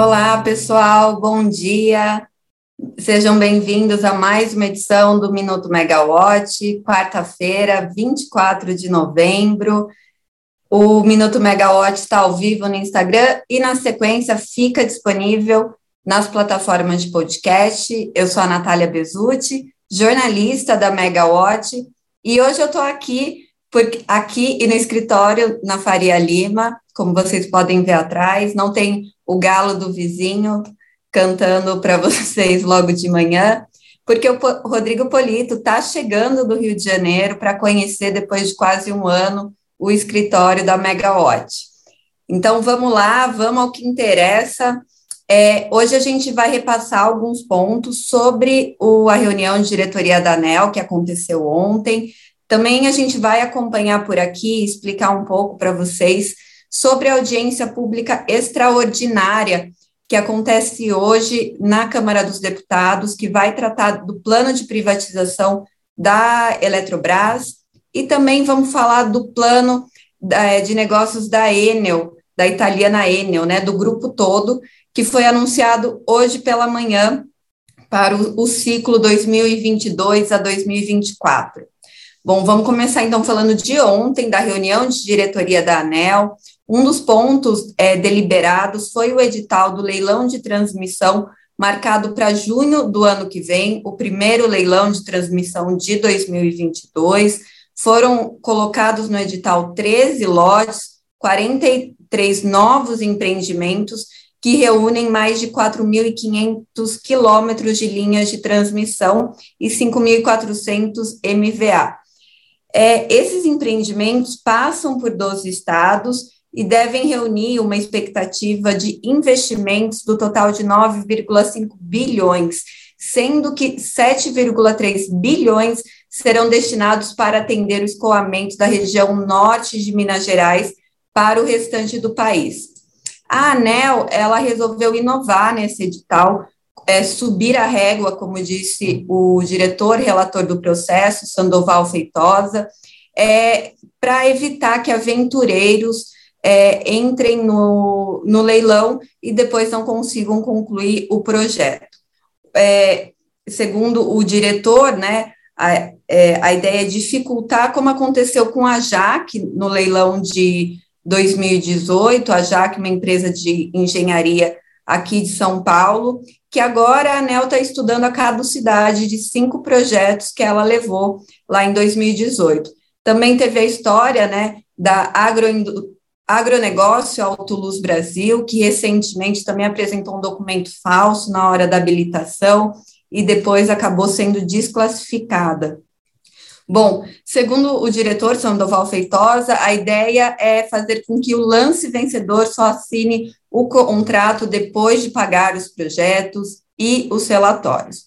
Olá, pessoal, bom dia. Sejam bem-vindos a mais uma edição do Minuto Megawatt, quarta-feira, 24 de novembro. O Minuto Megawatt está ao vivo no Instagram e, na sequência, fica disponível nas plataformas de podcast. Eu sou a Natália Bezutti, jornalista da Megawatt, e hoje eu estou aqui, aqui e no escritório na Faria Lima, como vocês podem ver atrás, não tem o galo do vizinho cantando para vocês logo de manhã, porque o Rodrigo Polito está chegando do Rio de Janeiro para conhecer, depois de quase um ano, o escritório da Megawatt. Então, vamos lá, vamos ao que interessa. É, hoje a gente vai repassar alguns pontos sobre o, a reunião de diretoria da ANEL, que aconteceu ontem. Também a gente vai acompanhar por aqui, explicar um pouco para vocês sobre a audiência pública extraordinária que acontece hoje na Câmara dos Deputados, que vai tratar do plano de privatização da Eletrobras, e também vamos falar do plano é, de negócios da Enel, da italiana Enel, né, do grupo todo, que foi anunciado hoje pela manhã para o, o ciclo 2022 a 2024. Bom, vamos começar então falando de ontem, da reunião de diretoria da ANEL. Um dos pontos é, deliberados foi o edital do leilão de transmissão, marcado para junho do ano que vem, o primeiro leilão de transmissão de 2022. Foram colocados no edital 13 lotes, 43 novos empreendimentos que reúnem mais de 4.500 quilômetros de linhas de transmissão e 5.400 MVA. É, esses empreendimentos passam por 12 estados e devem reunir uma expectativa de investimentos do total de 9,5 bilhões, sendo que 7,3 bilhões serão destinados para atender o escoamento da região norte de Minas Gerais para o restante do país. A ANEL, ela resolveu inovar nesse edital, é, subir a régua, como disse o diretor relator do processo, Sandoval Feitosa, é, para evitar que aventureiros é, entrem no, no leilão e depois não consigam concluir o projeto. É, segundo o diretor, né, a, é, a ideia é dificultar, como aconteceu com a JAC no leilão de 2018, a JAC, uma empresa de engenharia aqui de São Paulo, que agora a ANEL está estudando a caducidade de cinco projetos que ela levou lá em 2018. Também teve a história né, da agro, agronegócio Autoluz Brasil, que recentemente também apresentou um documento falso na hora da habilitação e depois acabou sendo desclassificada. Bom, segundo o diretor Sandoval Feitosa, a ideia é fazer com que o lance vencedor só assine o contrato depois de pagar os projetos e os relatórios.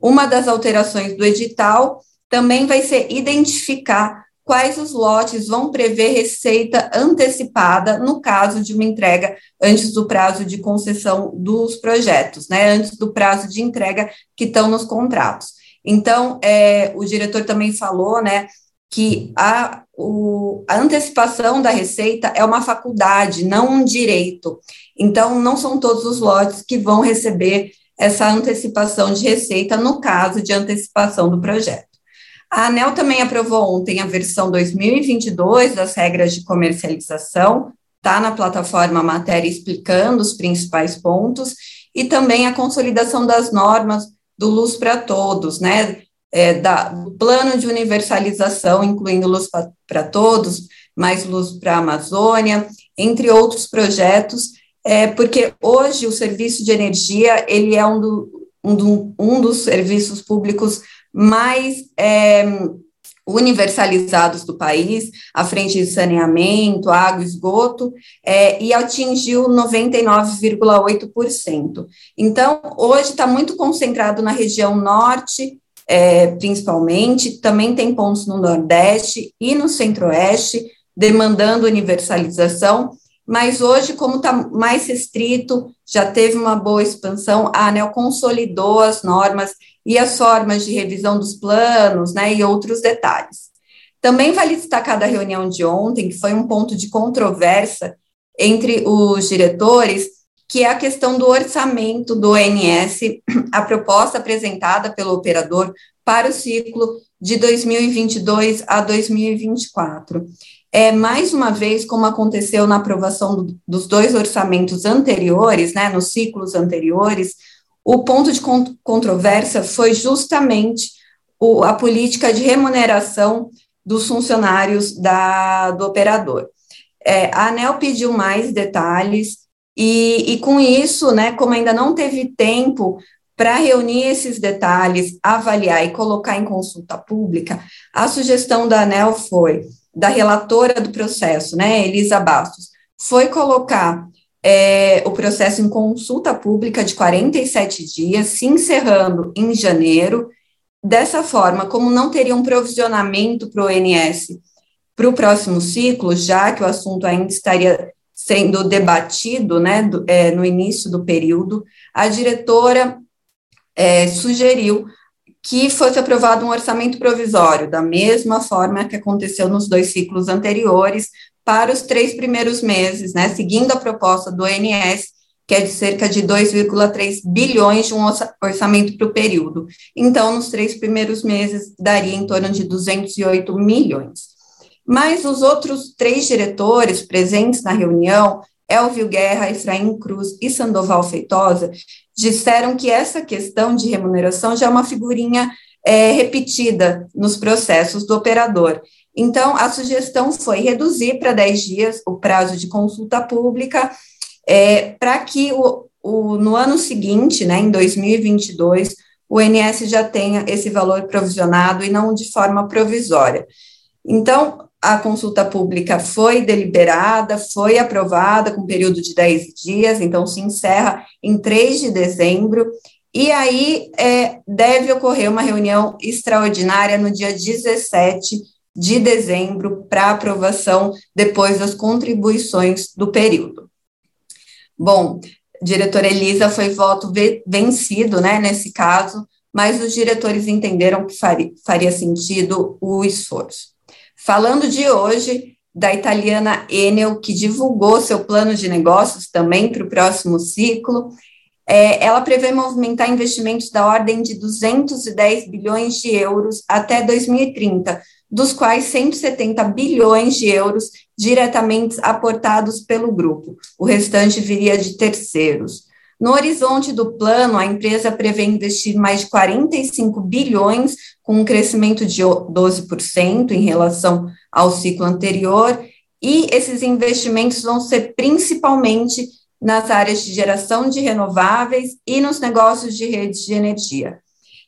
Uma das alterações do edital também vai ser identificar quais os lotes vão prever receita antecipada no caso de uma entrega antes do prazo de concessão dos projetos, né, antes do prazo de entrega que estão nos contratos. Então, é, o diretor também falou, né, que a, o, a antecipação da receita é uma faculdade, não um direito. Então, não são todos os lotes que vão receber essa antecipação de receita no caso de antecipação do projeto. A ANEL também aprovou ontem a versão 2022 das regras de comercialização, está na plataforma matéria explicando os principais pontos, e também a consolidação das normas do Luz para Todos, né? É, da, do plano de universalização, incluindo Luz para Todos, mais Luz para a Amazônia, entre outros projetos, é, porque hoje o serviço de energia, ele é um, do, um, do, um dos serviços públicos mais é, universalizados do país, à frente de saneamento, água, esgoto, é, e atingiu 99,8%. Então, hoje está muito concentrado na região norte, é, principalmente, também tem pontos no Nordeste e no Centro-Oeste, demandando universalização, mas hoje, como está mais restrito, já teve uma boa expansão, a ANEL consolidou as normas e as formas de revisão dos planos, né, e outros detalhes. Também vale destacar da reunião de ontem, que foi um ponto de controvérsia entre os diretores, que é a questão do orçamento do ONS, a proposta apresentada pelo operador para o ciclo de 2022 a 2024. É, mais uma vez, como aconteceu na aprovação do, dos dois orçamentos anteriores, né, nos ciclos anteriores, o ponto de controvérsia foi justamente o, a política de remuneração dos funcionários da, do operador. É, a ANEL pediu mais detalhes, e, e com isso, né, como ainda não teve tempo para reunir esses detalhes, avaliar e colocar em consulta pública, a sugestão da ANEL foi, da relatora do processo, né, Elisa Bastos, foi colocar é, o processo em consulta pública de 47 dias, se encerrando em janeiro. Dessa forma, como não teria um provisionamento para o ONS para o próximo ciclo, já que o assunto ainda estaria sendo debatido né, do, é, no início do período, a diretora é, sugeriu que fosse aprovado um orçamento provisório, da mesma forma que aconteceu nos dois ciclos anteriores, para os três primeiros meses, né, seguindo a proposta do ONS, que é de cerca de 2,3 bilhões de um orçamento para o período. Então, nos três primeiros meses, daria em torno de 208 milhões. Mas os outros três diretores presentes na reunião, Elvio Guerra, Efraim Cruz e Sandoval Feitosa, disseram que essa questão de remuneração já é uma figurinha é, repetida nos processos do operador. Então, a sugestão foi reduzir para 10 dias o prazo de consulta pública, é, para que o, o, no ano seguinte, né, em 2022, o INS já tenha esse valor provisionado e não de forma provisória. Então, a consulta pública foi deliberada, foi aprovada com período de 10 dias, então se encerra em 3 de dezembro, e aí é, deve ocorrer uma reunião extraordinária no dia 17 de dezembro para aprovação depois das contribuições do período. Bom, diretora Elisa foi voto vencido, né, nesse caso, mas os diretores entenderam que faria, faria sentido o esforço. Falando de hoje, da italiana Enel, que divulgou seu plano de negócios também para o próximo ciclo, é, ela prevê movimentar investimentos da ordem de 210 bilhões de euros até 2030, dos quais 170 bilhões de euros diretamente aportados pelo grupo. O restante viria de terceiros. No horizonte do plano, a empresa prevê investir mais de 45 bilhões, com um crescimento de 12% em relação ao ciclo anterior, e esses investimentos vão ser principalmente nas áreas de geração de renováveis e nos negócios de redes de energia.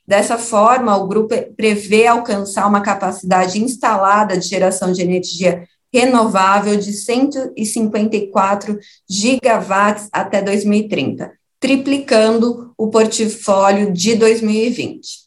Dessa forma, o grupo prevê alcançar uma capacidade instalada de geração de energia renovável de 154 gigawatts até 2030, triplicando o portfólio de 2020.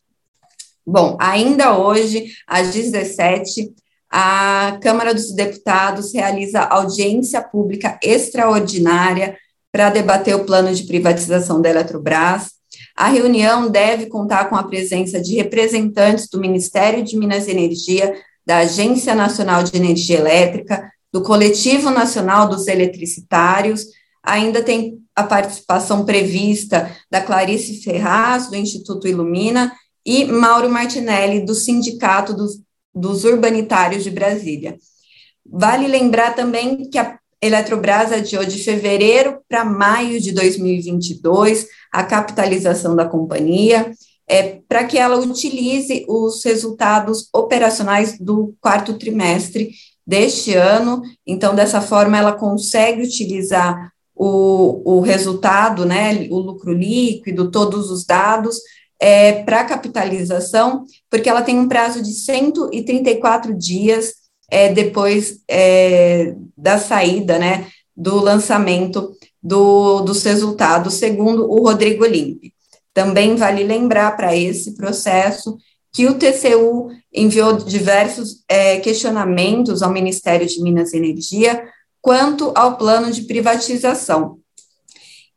Bom, ainda hoje, às 17, a Câmara dos Deputados realiza audiência pública extraordinária para debater o plano de privatização da Eletrobras. A reunião deve contar com a presença de representantes do Ministério de Minas e Energia, da Agência Nacional de Energia Elétrica, do Coletivo Nacional dos Eletricitários, ainda tem a participação prevista da Clarice Ferraz, do Instituto Ilumina, e Mauro Martinelli, do Sindicato dos, dos Urbanitários de Brasília. Vale lembrar também que a Eletrobras adiou de fevereiro para maio de 2022 a capitalização da companhia, é, para que ela utilize os resultados operacionais do quarto trimestre deste ano. Então, dessa forma, ela consegue utilizar o, o resultado, né, o lucro líquido, todos os dados, é, para capitalização, porque ela tem um prazo de 134 dias é, depois é, da saída, né, do lançamento do, dos resultados, segundo o Rodrigo Limpe. Também vale lembrar para esse processo que o TCU enviou diversos é, questionamentos ao Ministério de Minas e Energia quanto ao plano de privatização.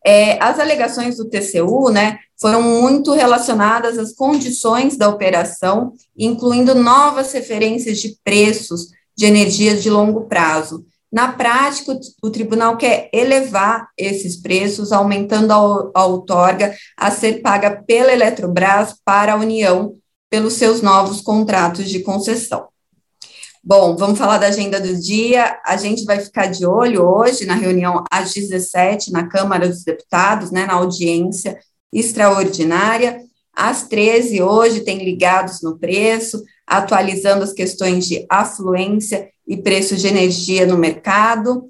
É, as alegações do TCU, né, foram muito relacionadas às condições da operação, incluindo novas referências de preços de energia de longo prazo. Na prática, o, tribunal quer elevar esses preços, aumentando a, outorga a ser paga pela Eletrobras para a União pelos seus novos contratos de concessão. Bom, vamos falar da agenda do dia. A gente vai ficar de olho hoje na reunião às 17 na Câmara dos Deputados, né, na audiência extraordinária. Às 13 hoje tem ligados no preço, atualizando as questões de afluência e preço de energia no mercado.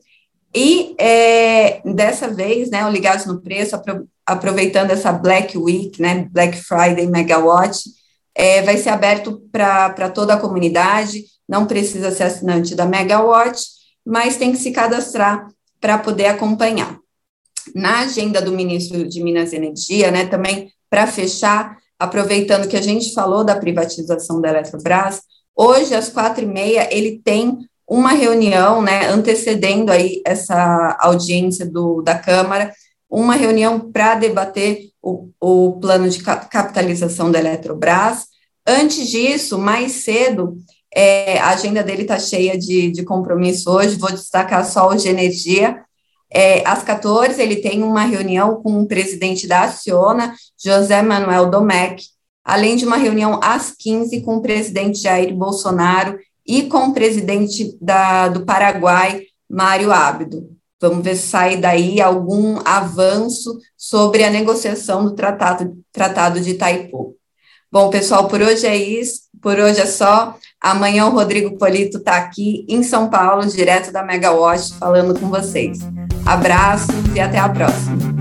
E é, dessa vez, né, o Ligados no Preço, aproveitando essa Black Week, né, Black Friday Megawatt, é, vai ser aberto para toda a comunidade, não precisa ser assinante da Megawatt, mas tem que se cadastrar para poder acompanhar. Na agenda do ministro de Minas e Energia, né, também para fechar, aproveitando que a gente falou da privatização da Eletrobras, hoje, às quatro e meia, ele tem uma reunião, né, antecedendo aí essa audiência do, da Câmara, uma reunião para debater o, o plano de capitalização da Eletrobras. Antes disso, mais cedo, é, a agenda dele está cheia de, de compromisso hoje, vou destacar só o de energia. É, às 14, ele tem uma reunião com o presidente da Aciona, José Manuel Domecq, além de uma reunião às 15 com o presidente Jair Bolsonaro e com o presidente da, do Paraguai, Mário Abdo. Vamos ver se sai daí algum avanço sobre a negociação do tratado, tratado de Itaipu. Bom, pessoal, por hoje é isso, por hoje é só. Amanhã o Rodrigo Polito está aqui em São Paulo, direto da Megawatt, falando com vocês. Abraços e até a próxima.